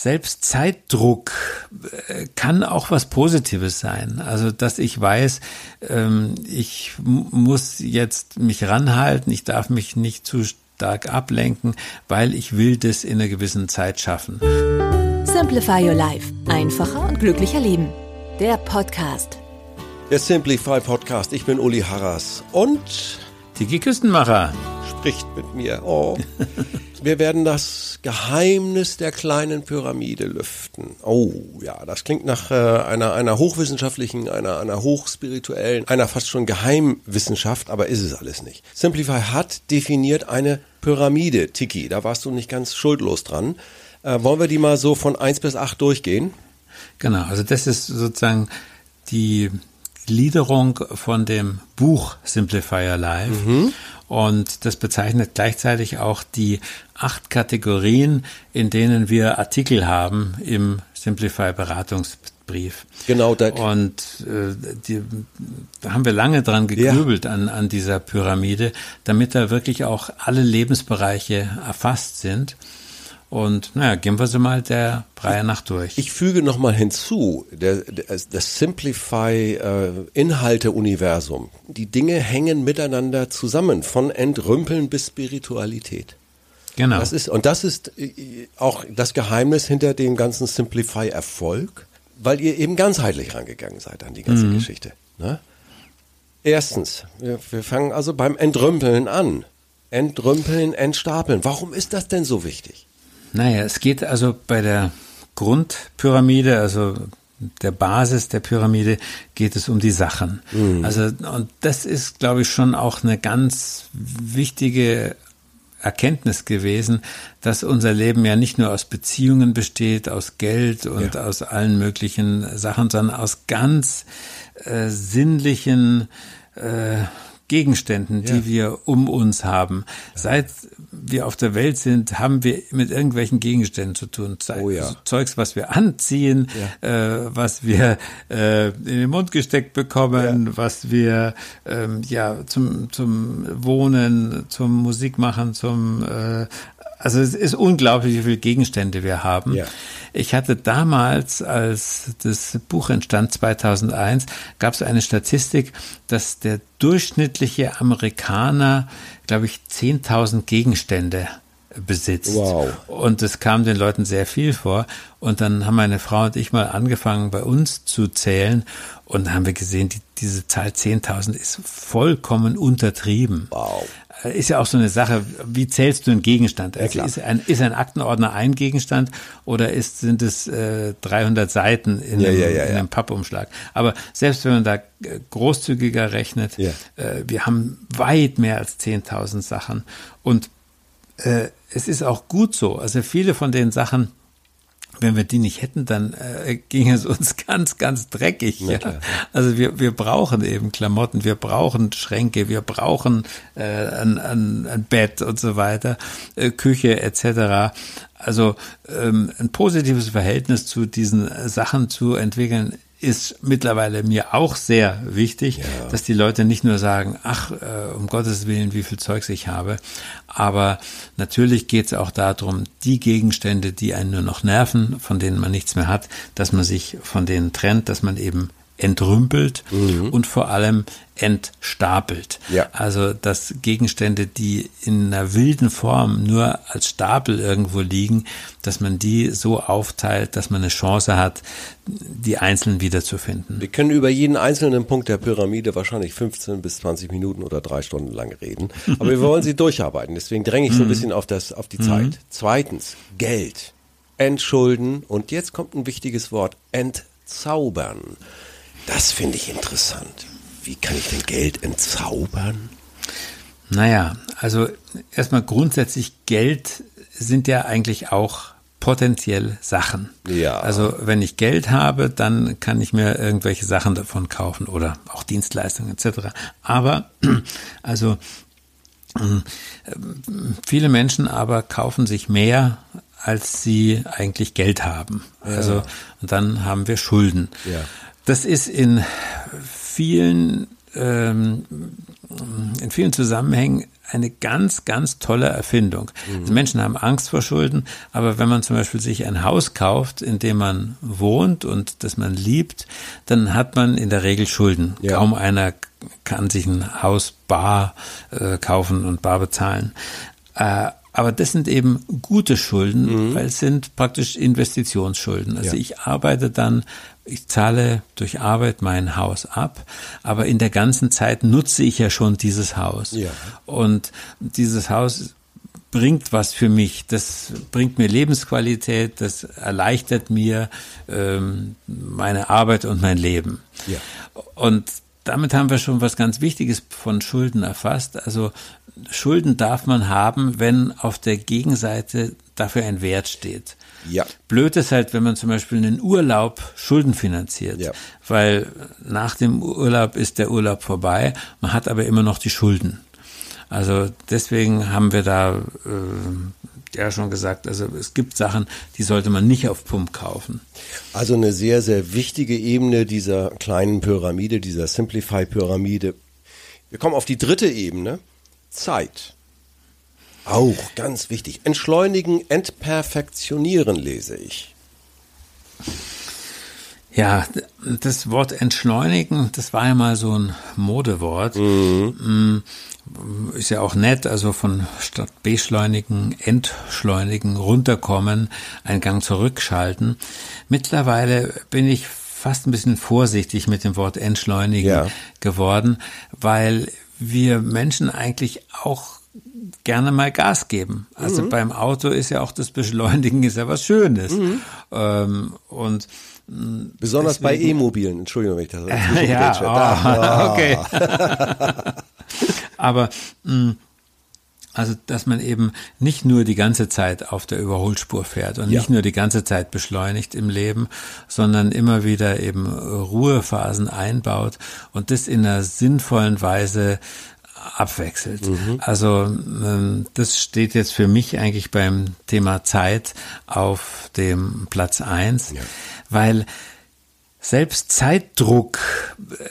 Selbst Zeitdruck äh, kann auch was Positives sein. Also, dass ich weiß, ähm, ich muss jetzt mich ranhalten, ich darf mich nicht zu stark ablenken, weil ich will das in einer gewissen Zeit schaffen. Simplify Your Life. Einfacher und glücklicher Leben. Der Podcast. Der Simplify Podcast. Ich bin Uli Harras und Tiki Küstenmacher. spricht mit mir. Oh. Wir werden das Geheimnis der kleinen Pyramide lüften. Oh, ja, das klingt nach äh, einer, einer hochwissenschaftlichen, einer, einer hochspirituellen, einer fast schon Geheimwissenschaft, aber ist es alles nicht. Simplify hat definiert eine Pyramide, Tiki. Da warst du nicht ganz schuldlos dran. Äh, wollen wir die mal so von eins bis acht durchgehen? Genau, also das ist sozusagen die Gliederung von dem Buch Simplify Your Life. Und das bezeichnet gleichzeitig auch die acht Kategorien, in denen wir Artikel haben im Simplify Beratungsbrief. Genau, da- Und äh, die, da haben wir lange dran gegrübelt an, an dieser Pyramide, damit da wirklich auch alle Lebensbereiche erfasst sind. Und naja, gehen wir sie mal der Reihe nach durch. Ich füge nochmal hinzu, der, der, das Simplify äh. Die Dinge hängen miteinander zusammen, von Entrümpeln bis Spiritualität. genau. Das ist, und das ist äh, auch das Geheimnis hinter dem ganzen Simplify-Erfolg, weil ihr eben ganzheitlich rangegangen seid an die ganze Mhm. Geschichte. Ne? Erstens, wir, wir fangen also beim Entrümpeln an. Entrümpeln, entstapeln. Warum ist das denn so wichtig? Naja, es geht also bei der Grundpyramide, also der Basis der Pyramide, geht es um die Sachen. Also, und das ist, glaube ich, schon auch eine ganz wichtige Erkenntnis gewesen, dass unser Leben ja nicht nur aus Beziehungen besteht, aus Geld und Ja. aus allen möglichen Sachen, sondern aus ganz äh, sinnlichen äh, Gegenständen, die Ja. wir um uns haben. Seit wir auf der Welt sind, haben wir mit irgendwelchen Gegenständen zu tun. Sei- Oh ja. Zeugs, was wir anziehen, äh, was wir äh, in den Mund gesteckt bekommen, was wir ähm, ja zum zum Wohnen, zum Musikmachen, zum äh, also es ist unglaublich, wie viele Gegenstände wir haben. Ja. Ich hatte damals, als das Buch entstand, 2001, gab es eine Statistik, dass der durchschnittliche Amerikaner, glaube ich, 10.000 Gegenstände besitzt. Wow. Und es kam den Leuten sehr viel vor. Und dann haben meine Frau und ich mal angefangen, bei uns zu zählen. Und dann haben wir gesehen, die, diese Zahl 10.000 ist vollkommen untertrieben. Wow. Äh, Ist ja auch so eine Sache, wie zählst du einen Gegenstand? Also klar. ist, ein, ist ein Aktenordner ein Gegenstand oder ist, sind es äh, 300 Seiten in, Ja, einem, ja, ja, in ja. einem Pappumschlag? Aber selbst wenn man da äh, großzügiger rechnet, Ja. äh, wir haben weit mehr als 10.000 Sachen. Und äh, es ist auch gut so. Also viele von den Sachen, wenn wir die nicht hätten, dann äh, ging es uns ganz, ganz dreckig. Ja. Also wir, wir brauchen eben Klamotten, wir brauchen Schränke, wir brauchen äh, ein, ein, ein Bett und so weiter, äh, Küche etc. Also ähm, ein positives Verhältnis zu diesen Sachen zu entwickeln, ist mittlerweile mir auch sehr wichtig, dass die Leute nicht nur sagen, ach, äh, um Gottes Willen, wie viel Zeugs ich habe, aber natürlich geht es auch darum, die Gegenstände, die einen nur noch nerven, von denen man nichts mehr hat, dass man sich von denen trennt, dass man eben entrümpelt und vor allem entstapelt. Ja. Also dass Gegenstände, die in einer wilden Form nur als Stapel irgendwo liegen, dass man die so aufteilt, dass man eine Chance hat, die einzeln wiederzufinden. Wir können über jeden einzelnen Punkt der Pyramide wahrscheinlich 15 bis 20 Minuten oder drei Stunden lang reden. Aber wir wollen sie durcharbeiten. Deswegen dränge ich so ein bisschen auf, das, auf die Zeit. Zweitens, Geld. Entschulden. Und jetzt kommt ein wichtiges Wort. Entzaubern. Das finde ich interessant. Wie kann ich denn Geld entzaubern? Naja, also erstmal grundsätzlich Geld sind ja eigentlich auch potenziell Sachen. Ja. Also wenn ich Geld habe, dann kann ich mir irgendwelche Sachen davon kaufen oder auch Dienstleistungen etc. Aber also ähm, viele Menschen aber kaufen sich mehr, als sie eigentlich Geld haben. Also und dann haben wir Schulden. Ja. Das ist in vielen ähm, in vielen Zusammenhängen eine ganz, ganz tolle Erfindung. Also Menschen haben Angst vor Schulden, aber wenn man zum Beispiel sich ein Haus kauft, in dem man wohnt und das man liebt, dann hat man in der Regel Schulden. Ja. Kaum einer kann sich ein Haus bar äh, kaufen und bar bezahlen. Äh, aber das sind eben gute Schulden, weil es sind praktisch Investitionsschulden. Also Mhm. Ja. ich arbeite dann, ich zahle durch Arbeit mein Haus ab, aber in der ganzen Zeit nutze ich ja schon dieses Haus. Ja. Und dieses Haus bringt was für mich. Das bringt mir Lebensqualität, das erleichtert mir ähm, meine Arbeit und mein Leben. Ja. Und damit haben wir schon was ganz Wichtiges von Schulden erfasst. Also Schulden darf man haben, wenn auf der Gegenseite dafür ein Wert steht. Ja. Blöd ist halt, wenn man zum Beispiel einen Urlaub schuldenfinanziert, Ja. weil nach dem Urlaub ist der Urlaub vorbei, man hat aber immer noch die Schulden. Also deswegen haben wir da äh, ja schon gesagt, also es gibt Sachen, die sollte man nicht auf Pump kaufen. Also eine sehr, sehr wichtige Ebene dieser kleinen Pyramide, dieser Simplify-Pyramide. Wir kommen auf die dritte Ebene. Zeit. Auch ganz wichtig. Entschleunigen, entperfektionieren lese ich. Ja, das Wort entschleunigen, das war ja mal so ein Modewort. Mm, Ist ja auch nett, also von statt beschleunigen, entschleunigen, runterkommen, einen Gang zurückschalten. Mittlerweile bin ich fast ein bisschen vorsichtig mit dem Wort entschleunigen Ja. geworden, weil wir Menschen eigentlich auch gerne mal Gas geben. Also beim Auto ist ja auch das Beschleunigen ist ja was Schönes. Ähm, und Besonders bei E-Mobilen. Entschuldigung, wenn ich das ja, zwischengrätsche. oh, okay. Aber mh, also, dass man eben nicht nur die ganze Zeit auf der Überholspur fährt und Ja. nicht nur die ganze Zeit beschleunigt im Leben, sondern immer wieder eben Ruhephasen einbaut und das in einer sinnvollen Weise abwechselt. Also ähm, das steht jetzt für mich eigentlich beim Thema Zeit auf dem Platz eins, weil selbst Zeitdruck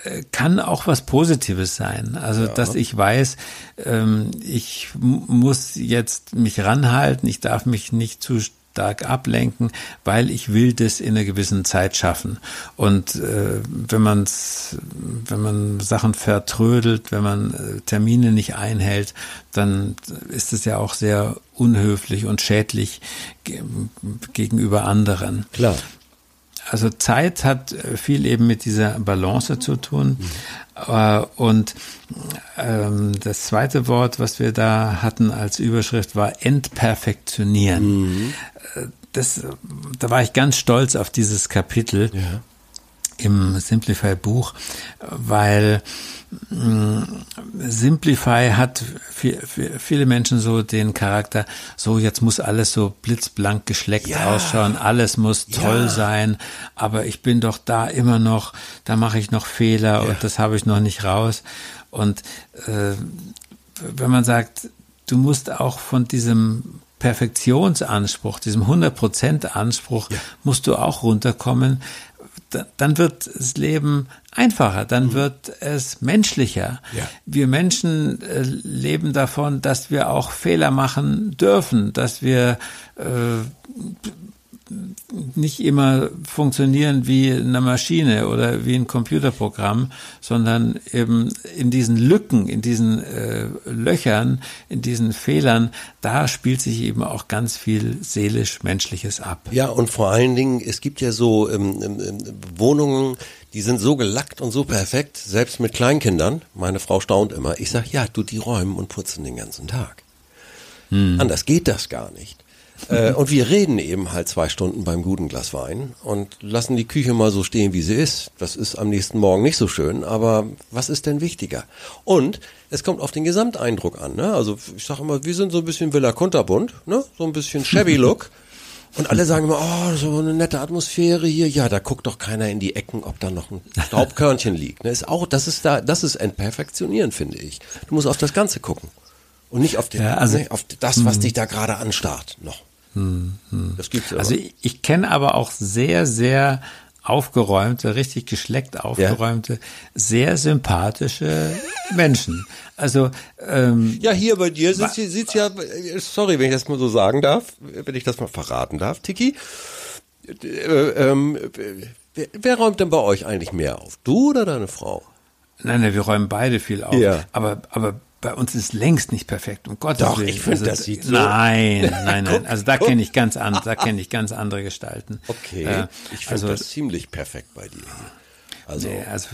äh, kann auch was Positives sein. Also, dass ich weiß, ähm, ich muss jetzt mich ranhalten, ich darf mich nicht zu stark ablenken, weil ich will das in einer gewissen Zeit schaffen. Und äh, wenn man's, wenn man Sachen vertrödelt, wenn man äh, Termine nicht einhält, dann ist es ja auch sehr unhöflich und schädlich ge gegenüber anderen. Klar. Also Zeit hat äh, viel eben mit dieser Balance zu tun. Äh, Und ähm, das zweite Wort, was wir da hatten als Überschrift, war entperfektionieren. Äh, Das, da war ich ganz stolz auf dieses Kapitel im Simplify-Buch, weil mh, Simplify hat für, für viele Menschen so den Charakter, so jetzt muss alles so blitzblank geschleckt Ja. ausschauen, alles muss toll Ja. sein, aber ich bin doch da immer noch, da mache ich noch Fehler und das habe ich noch nicht raus. Und äh, wenn man sagt, du musst auch von diesem Perfektionsanspruch, diesem 100% Anspruch, musst du auch runterkommen, dann wird das Leben einfacher, dann wird es menschlicher. Ja. Wir Menschen äh, leben davon, dass wir auch Fehler machen dürfen, dass wir äh, nicht immer funktionieren wie eine Maschine oder wie ein Computerprogramm, sondern eben in diesen Lücken, in diesen äh, Löchern, in diesen Fehlern, da spielt sich eben auch ganz viel seelisch-menschliches ab. Ja, und vor allen Dingen, es gibt ja so ähm, ähm, ähm, Wohnungen, die sind so gelackt und so perfekt, selbst mit Kleinkindern. Meine Frau staunt immer. Ich sag, ja, du, die räumen und putzen den ganzen Tag. Anders geht das gar nicht. Äh, und wir reden eben halt zwei Stunden beim guten Glas Wein und lassen die Küche mal so stehen, wie sie ist. Das ist am nächsten Morgen nicht so schön, aber was ist denn wichtiger? Und es kommt auf den Gesamteindruck an. Ne? Also ich sage immer, wir sind so ein bisschen Villa Kunterbunt, ne? so ein bisschen Shabby Look. Und alle sagen immer, oh, so eine nette Atmosphäre hier. Ja, da guckt doch keiner in die Ecken, ob da noch ein Staubkörnchen liegt. Ne? Ist auch, das ist da, das ist Entperfektionieren, finde ich. Du musst auf das Ganze gucken. Und nicht auf, den, Ja, also- ne, auf das, was dich da gerade anstarrt, noch. Das gibt's aber. Also ich, ich kenne aber auch sehr, sehr aufgeräumte, richtig geschleckt aufgeräumte, sehr sympathische Menschen. Also ähm, Ja, hier bei dir hier- sieht's ja, äh, sorry, wenn ich das mal so sagen darf, wenn ich das mal verraten darf, Tiki. Äh, ähm, wer, wer räumt denn bei euch eigentlich mehr auf? Du oder deine Frau? nein, nein, wir räumen beide viel auf. Ja. Aber, aber bei uns ist längst nicht perfekt, um Gottes Doch, Willen. ich finde, also, das sieht so- Nein, nein, nein. Also da kenne ich ganz an, da kenne ich ganz andere Gestalten. Okay, Äh, ich finde also, das ziemlich perfekt bei dir. Also, nee, also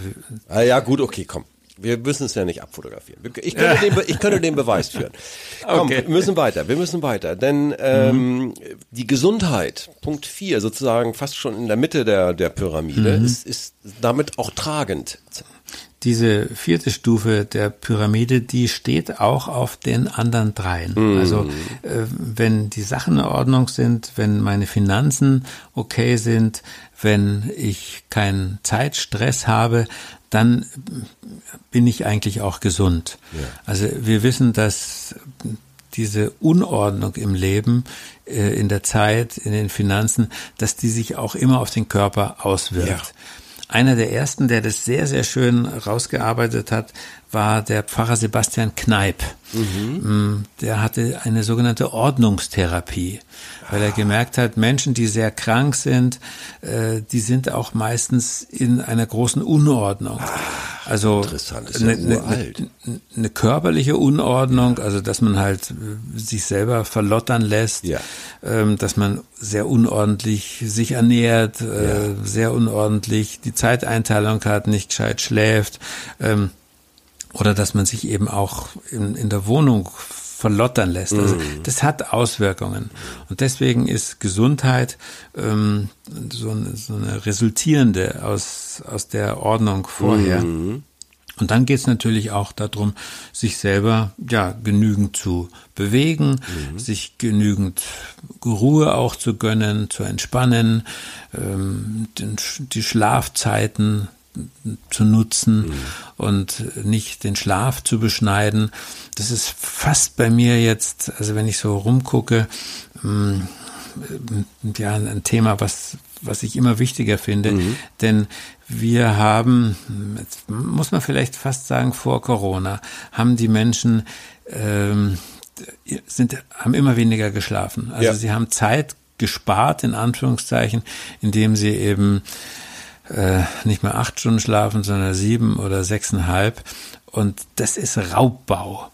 ah, ja gut, okay, komm. Wir müssen es ja nicht abfotografieren. Ich könnte, den, ich könnte den Beweis führen. Komm, Okay. wir müssen weiter, wir müssen weiter. Denn ähm, die Gesundheit, Punkt 4, sozusagen fast schon in der Mitte der, der Pyramide, ist, ist damit auch tragend. Diese vierte Stufe der Pyramide, die steht auch auf den anderen dreien. Also äh, wenn die Sachen in Ordnung sind, wenn meine Finanzen okay sind, wenn ich keinen Zeitstress habe, dann bin ich eigentlich auch gesund. Also wir wissen, dass diese Unordnung im Leben, äh, in der Zeit, in den Finanzen, dass die sich auch immer auf den Körper auswirkt. Ja. Einer der ersten, der das sehr, sehr schön rausgearbeitet hat, war der Pfarrer Sebastian Kneip. Mm, Der hatte eine sogenannte Ordnungstherapie, weil er gemerkt hat, Menschen, die sehr krank sind, äh, die sind auch meistens in einer großen Unordnung. Also ist ja eine, eine, uralt. eine, eine körperliche Unordnung, also dass man halt äh, sich selber verlottern lässt, Ja. ähm, dass man sehr unordentlich sich ernährt, äh, sehr unordentlich die Zeiteinteilung hat, nicht gescheit schläft, ähm, oder dass man sich eben auch in, in der Wohnung verlottern lässt. Also das hat Auswirkungen. Und deswegen ist Gesundheit ähm, so, eine, so eine resultierende aus, aus der Ordnung vorher. Und dann geht es natürlich auch darum, sich selber ja genügend zu bewegen, sich genügend Ruhe auch zu gönnen, zu entspannen, ähm, den, die Schlafzeiten zu nutzen und nicht den Schlaf zu beschneiden. Das ist fast bei mir jetzt, also wenn ich so rumgucke, ähm, ja, ein Thema, was, was ich immer wichtiger finde, denn wir haben, muss man vielleicht fast sagen, vor Corona, haben die Menschen, ähm, sind, haben immer weniger geschlafen. Also Ja. sie haben Zeit gespart, in Anführungszeichen, indem sie eben äh, nicht mehr acht Stunden schlafen, sondern sieben oder sechseinhalb. Und das ist Raubbau.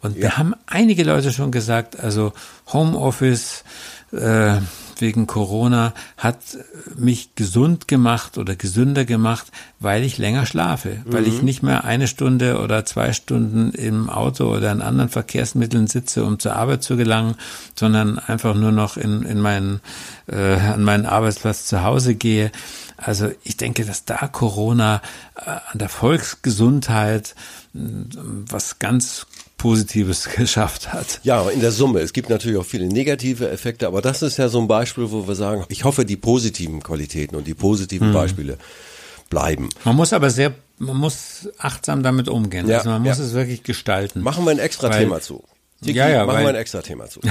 Und wir haben einige Leute schon gesagt, also Homeoffice äh, wegen Corona hat mich gesund gemacht oder gesünder gemacht, weil ich länger schlafe, weil ich nicht mehr eine Stunde oder zwei Stunden im Auto oder in anderen Verkehrsmitteln sitze, um zur Arbeit zu gelangen, sondern einfach nur noch in, in meinen, äh, an meinen Arbeitsplatz zu Hause gehe. Also ich denke, dass da Corona äh, an der Volksgesundheit mh, was ganz Positives geschafft hat. Ja, in der Summe. Es gibt natürlich auch viele negative Effekte, aber das ist ja so ein Beispiel, wo wir sagen, ich hoffe, die positiven Qualitäten und die positiven Beispiele bleiben. Man muss aber sehr, man muss achtsam damit umgehen. Ja, also man muss ja. es wirklich gestalten. Machen wir ein extra Thema zu. Tiki, Ja, ja, machen wir ein extra Thema zu.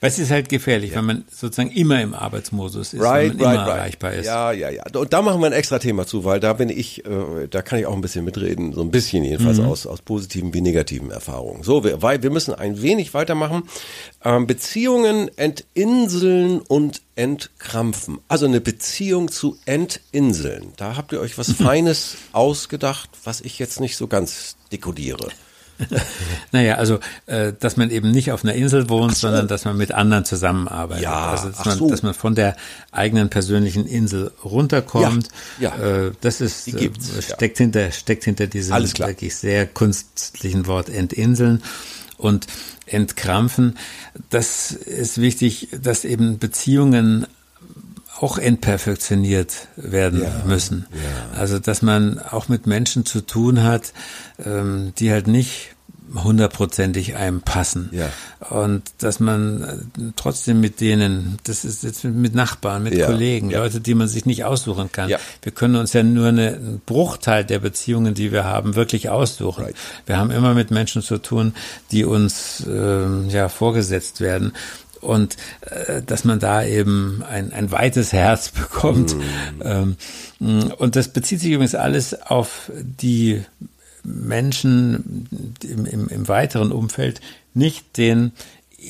Es ist halt gefährlich, wenn man sozusagen immer im Arbeitsmodus ist, Right, wenn man right, immer right. erreichbar ist. Ja, ja, ja. Und da machen wir ein extra Thema zu, weil da bin ich, äh, da kann ich auch ein bisschen mitreden, so ein bisschen jedenfalls Mhm. aus, aus positiven wie negativen Erfahrungen. So, wir, weil wir müssen ein wenig weitermachen. Ähm, Beziehungen entinseln und entkrampfen. Also eine Beziehung zu entinseln. Da habt ihr euch was Feines ausgedacht, was ich jetzt nicht so ganz dekodiere. Naja, also, äh, dass man eben nicht auf einer Insel wohnt, sondern dass man mit anderen zusammenarbeitet. Ja, also, dass man, so. dass man von der eigenen persönlichen Insel runterkommt. Ja, ja. Äh, das ist, äh, steckt hinter, steckt hinter diesem wirklich sehr kunstlichen Wort entinseln. und entkrampfen. Das ist wichtig, dass eben Beziehungen auch entperfektioniert werden ja, müssen. Ja. Also dass man auch mit Menschen zu tun hat, ähm, die halt nicht hundertprozentig einem passen. Ja. Und dass man äh, trotzdem mit denen, das ist jetzt mit Nachbarn, mit ja. Kollegen, ja. Leute, die man sich nicht aussuchen kann. Ja. Wir können uns ja nur eine, einen Bruchteil der Beziehungen, die wir haben, wirklich aussuchen. Right. Wir haben immer mit Menschen zu tun, die uns äh, ja vorgesetzt werden und äh, dass man da eben ein, ein weites Herz bekommt. Mm. Ähm, und das bezieht sich übrigens alles auf die Menschen im, im, im weiteren Umfeld nicht den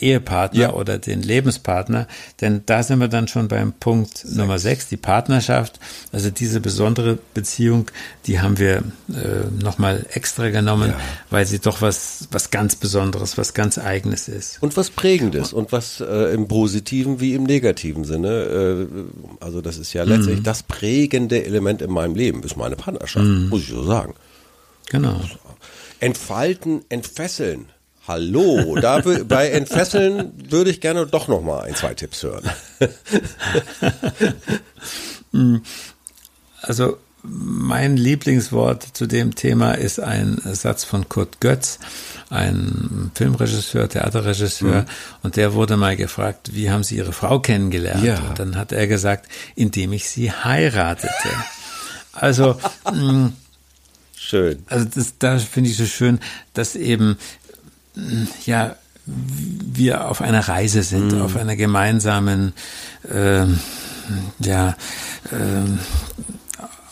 Ehepartner ja. oder den Lebenspartner, denn da sind wir dann schon beim Punkt sechs. Nummer sechs, die Partnerschaft. Also diese besondere Beziehung, die haben wir äh, nochmal extra genommen, ja. weil sie doch was, was ganz Besonderes, was ganz Eigenes ist. Und was Prägendes und was äh, im positiven wie im negativen Sinne. Äh, also das ist ja letztlich mhm. das prägende Element in meinem Leben, ist meine Partnerschaft, mhm. muss ich so sagen. Genau. Entfalten, entfesseln. Hallo, da bei Entfesseln würde ich gerne doch noch mal ein, zwei Tipps hören. also mein Lieblingswort zu dem Thema ist ein Satz von Kurt Götz, ein Filmregisseur, Theaterregisseur, mhm. und der wurde mal gefragt, wie haben Sie Ihre Frau kennengelernt? Ja. Und dann hat er gesagt, indem ich sie heiratete. Also mh, Schön. Also das, da finde ich so schön, dass eben ja wir auf einer Reise sind, mm. auf einer gemeinsamen äh, ja äh,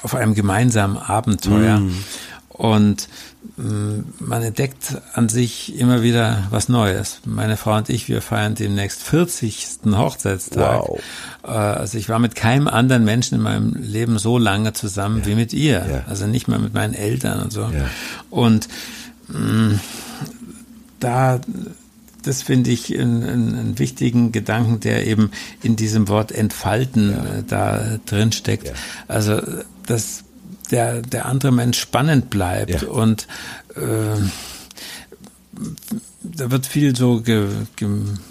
auf einem gemeinsamen Abenteuer mm. und man entdeckt an sich immer wieder was Neues. Meine Frau und ich, wir feiern demnächst 40. Hochzeitstag. Wow. Äh, also ich war mit keinem anderen Menschen in meinem Leben so lange zusammen ja. wie mit ihr. Ja. Also nicht mal mit meinen Eltern und so. Ja. Und mh, da das finde ich einen, einen, wichtigen Gedanken, der eben in diesem Wort entfalten ja. äh, da drin steckt. Ja. Also das der, der andere Mensch spannend bleibt ja. und äh, da wird viel so ge, ge,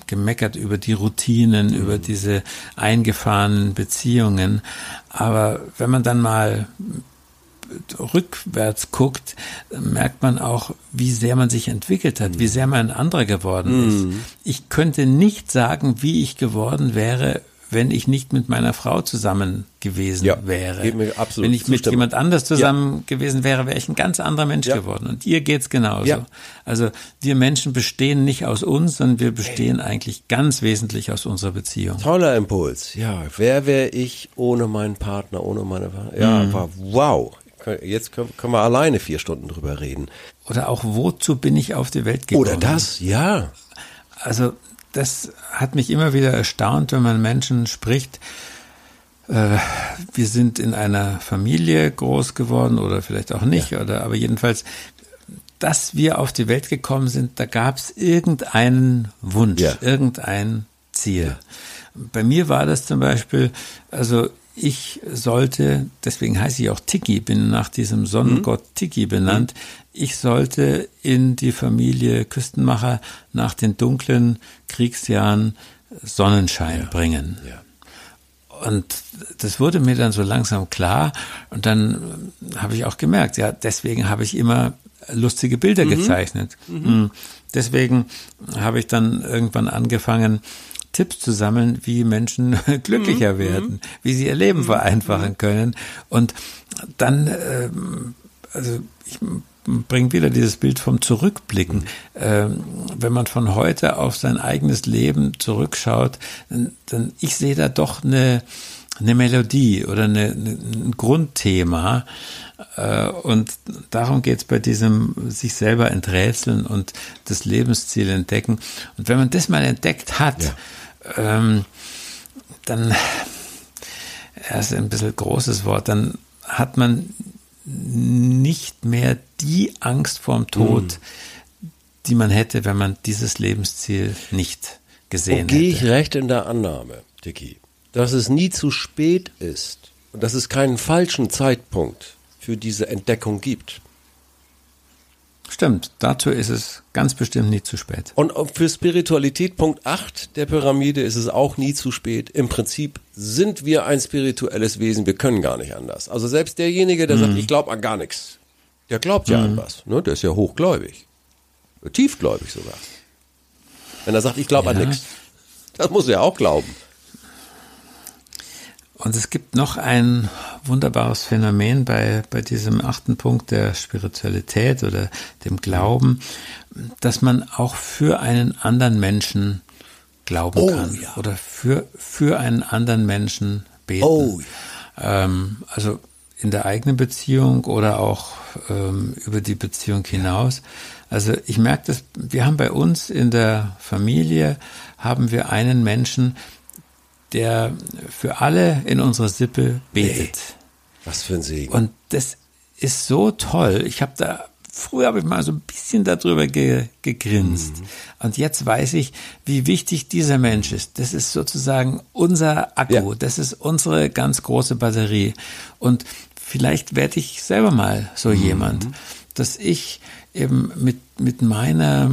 gemeckert über die Routinen, mhm. über diese eingefahrenen Beziehungen. Aber wenn man dann mal rückwärts guckt, merkt man auch, wie sehr man sich entwickelt hat, wie sehr man ein anderer geworden ist. Mhm. Ich könnte nicht sagen, wie ich geworden wäre, wenn ich nicht mit meiner Frau zusammen gewesen ja, wäre. Mir absolut wenn ich mit jemand anders zusammen ja. gewesen wäre, wäre ich ein ganz anderer Mensch ja. geworden. Und ihr geht's genauso. Also wir Menschen bestehen nicht aus uns, sondern wir bestehen hey. eigentlich ganz wesentlich aus unserer Beziehung. Toller Impuls. Ja, wer wäre ich ohne meinen Partner, ohne meine Partner? Ja, mhm. wow. Jetzt können, können wir alleine vier Stunden drüber reden. Oder auch, wozu bin ich auf die Welt gekommen? Oder das, ja. Also das hat mich immer wieder erstaunt, wenn man Menschen spricht. Äh, wir sind in einer Familie groß geworden oder vielleicht auch nicht, ja. oder aber jedenfalls, dass wir auf die Welt gekommen sind, da gab es irgendeinen Wunsch, ja. irgendein Ziel. Ja. Bei mir war das zum Beispiel, also ich sollte, deswegen heiße ich auch Tiki, bin nach diesem Sonnengott mhm. Tiki benannt, ich sollte in die Familie Küstenmacher nach den dunklen Kriegsjahren Sonnenschein ja. bringen. Ja. Und das wurde mir dann so langsam klar und dann habe ich auch gemerkt, ja, deswegen habe ich immer lustige Bilder mhm. gezeichnet. Mhm. mhm. Deswegen habe ich dann irgendwann angefangen, Tipps zu sammeln, wie Menschen glücklicher mhm. werden, wie sie ihr Leben mhm. vereinfachen können. Und dann, äh, also ich bringe wieder dieses Bild vom Zurückblicken. Ähm, wenn man von heute auf sein eigenes Leben zurückschaut, dann, dann ich sehe da doch eine, eine Melodie oder eine, eine, ein Grundthema. Äh, und darum geht es bei diesem sich selber enträtseln und das Lebensziel entdecken. Und wenn man das mal entdeckt hat, ja ähm, dann, das ist ein bisschen großes Wort, dann hat man nicht mehr die Angst vorm Tod, mhm. die man hätte, wenn man dieses Lebensziel nicht gesehen und hätte. Gehe ich recht in der Annahme, Dicky, dass es nie zu spät ist und dass es keinen falschen Zeitpunkt für diese Entdeckung gibt. Stimmt, dazu ist es ganz bestimmt nie zu spät. Und für Spiritualität Punkt 8 der Pyramide ist es auch nie zu spät. Im Prinzip sind wir ein spirituelles Wesen, wir können gar nicht anders. Also selbst derjenige, der sagt, ich glaube an gar nichts, der glaubt ja an was. Ne? Der ist ja hochgläubig. Tiefgläubig sogar. Wenn er sagt, ich glaube an Ja. nichts. Das muss er auch glauben. Und es gibt noch ein wunderbares Phänomen bei, bei diesem achten Punkt der Spiritualität oder dem Glauben, dass man auch für einen anderen Menschen glauben Oh, kann ja. oder für, für einen anderen Menschen beten. Oh, ähm, also in der eigenen Beziehung oder auch ähm, über die Beziehung hinaus. Also ich merke das, wir haben bei uns in der Familie, haben wir einen Menschen, der für alle in unserer Sippe betet. Was für ein Segen. Und das ist so toll. Ich habe da, früher habe ich mal so ein bisschen darüber ge, gegrinst. Und jetzt weiß ich, wie wichtig dieser Mensch ist. Das ist sozusagen unser Akku. Ja. Das ist unsere ganz große Batterie. Und vielleicht werde ich selber mal so jemand, dass ich eben mit, mit meiner,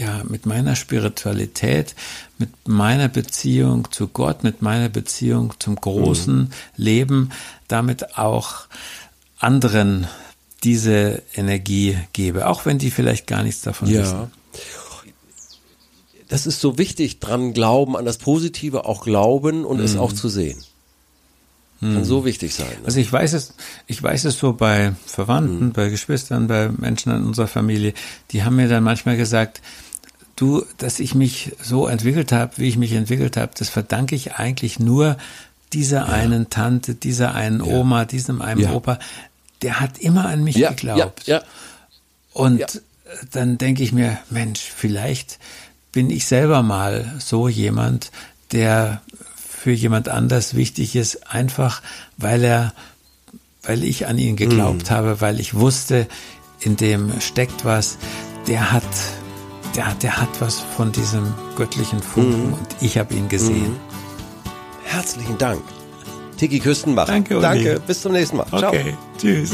ja, mit meiner Spiritualität, mit meiner Beziehung zu Gott, mit meiner Beziehung zum großen Leben, damit auch anderen diese Energie gebe, auch wenn die vielleicht gar nichts davon wissen. Ja. Das ist so wichtig, dran glauben, an das Positive auch glauben und es auch zu sehen. Kann so wichtig sein. Ne? Also ich weiß es, ich weiß es so bei Verwandten, bei Geschwistern, bei Menschen in unserer Familie, die haben mir dann manchmal gesagt, du, dass ich mich so entwickelt habe, wie ich mich entwickelt habe, das verdanke ich eigentlich nur dieser einen Tante, dieser einen Oma, diesem einen Ja. Opa, der hat immer an mich ja, geglaubt. Ja, ja. Und Ja. dann denke ich mir, Mensch, vielleicht bin ich selber mal so jemand, der für jemand anders wichtig ist, einfach weil er, weil ich an ihn geglaubt Mhm. habe, weil ich wusste, in dem steckt was, der hat, der, hat- der hat was von diesem göttlichen Funken Mhm. und ich habe ihn gesehen. Herzlichen Dank. Tiki Küstenbach. Danke, Uli. Danke. Bis zum nächsten Mal. Ciao. Okay, tschüss.